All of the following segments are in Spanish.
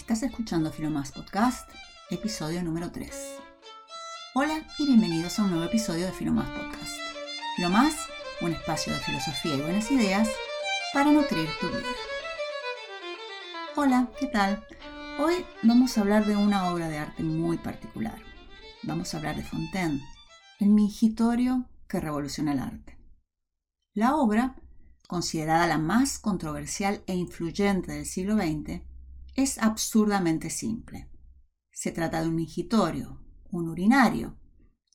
Estás escuchando Filomás Podcast, episodio número 3. Hola y bienvenidos a un nuevo episodio de Filomás Podcast. Filomás, un espacio de filosofía y buenas ideas para nutrir tu vida. Hola, ¿qué tal? Hoy vamos a hablar de una obra de arte muy particular. Vamos a hablar de Fontaine, el mingitorio que revoluciona el arte. La obra, considerada la más controversial e influyente del siglo XX, es absurdamente simple. Se trata de un mingitorio, un urinario,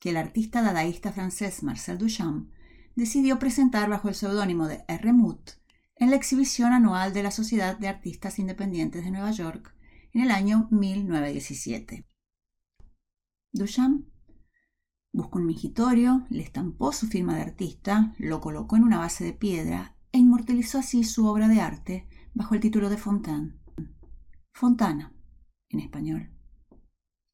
que el artista dadaísta francés Marcel Duchamp decidió presentar bajo el seudónimo de R. Mut en la exhibición anual de la Sociedad de Artistas Independientes de Nueva York en el año 1917. Duchamp buscó un mingitorio, le estampó su firma de artista, lo colocó en una base de piedra e inmortalizó así su obra de arte bajo el título de Fontaine. Fontana, en español.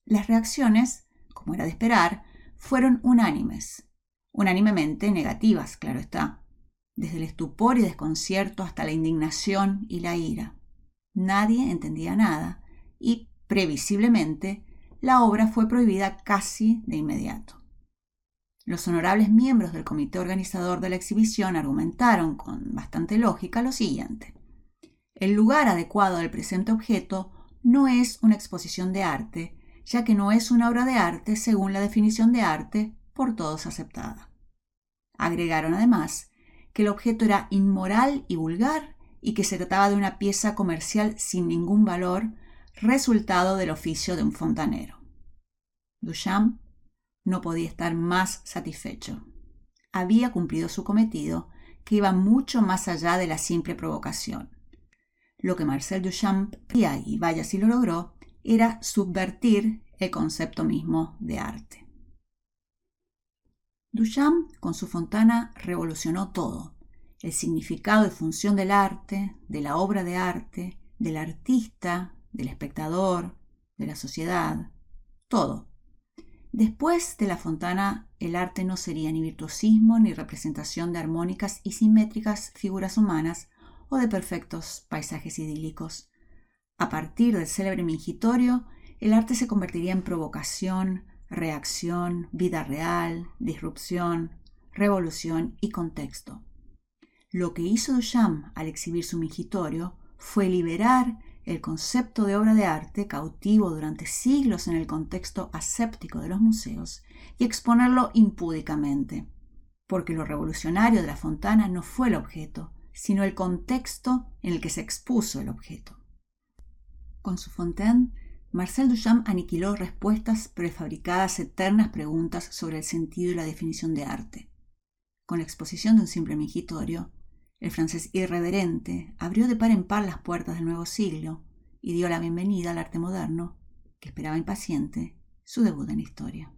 Las reacciones, como era de esperar, fueron unánimes, unánimemente negativas, claro está, desde el estupor y desconcierto hasta la indignación y la ira. Nadie entendía nada y, previsiblemente, la obra fue prohibida casi de inmediato. Los honorables miembros del comité organizador de la exhibición argumentaron con bastante lógica lo siguiente. El lugar adecuado del presente objeto no es una exposición de arte, ya que no es una obra de arte según la definición de arte por todos aceptada. Agregaron además que el objeto era inmoral y vulgar y que se trataba de una pieza comercial sin ningún valor, resultado del oficio de un fontanero. Duchamp no podía estar más satisfecho. Había cumplido su cometido, que iba mucho más allá de la simple provocación. Lo que Marcel Duchamp pedía, y vaya si lo logró, era subvertir el concepto mismo de arte. Duchamp, con su fontana, revolucionó todo, el significado y función del arte, de la obra de arte, del artista, del espectador, de la sociedad, todo. Después de la fontana, el arte no sería ni virtuosismo ni representación de armónicas y simétricas figuras humanas, de perfectos paisajes idílicos. A partir del célebre mingitorio, el arte se convertiría en provocación, reacción, vida real, disrupción, revolución y contexto. Lo que hizo Duchamp al exhibir su mingitorio fue liberar el concepto de obra de arte cautivo durante siglos en el contexto aséptico de los museos y exponerlo impúdicamente, porque lo revolucionario de la fontana no fue el objeto, sino el contexto en el que se expuso el objeto. Con su Fontaine, Marcel Duchamp aniquiló respuestas prefabricadas eternas preguntas sobre el sentido y la definición de arte. Con la exposición de un simple mingitorio, el francés irreverente abrió de par en par las puertas del nuevo siglo y dio la bienvenida al arte moderno, que esperaba impaciente su debut en historia.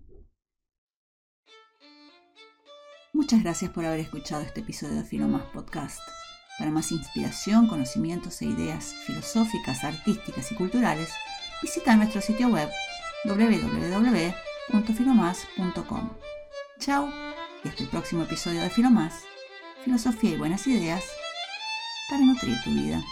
Muchas gracias por haber escuchado este episodio de Filomas Podcast. Para más inspiración, conocimientos e ideas filosóficas, artísticas y culturales, visita nuestro sitio web www.filomas.com. Chao y hasta el próximo episodio de Filomás, filosofía y buenas ideas para nutrir tu vida.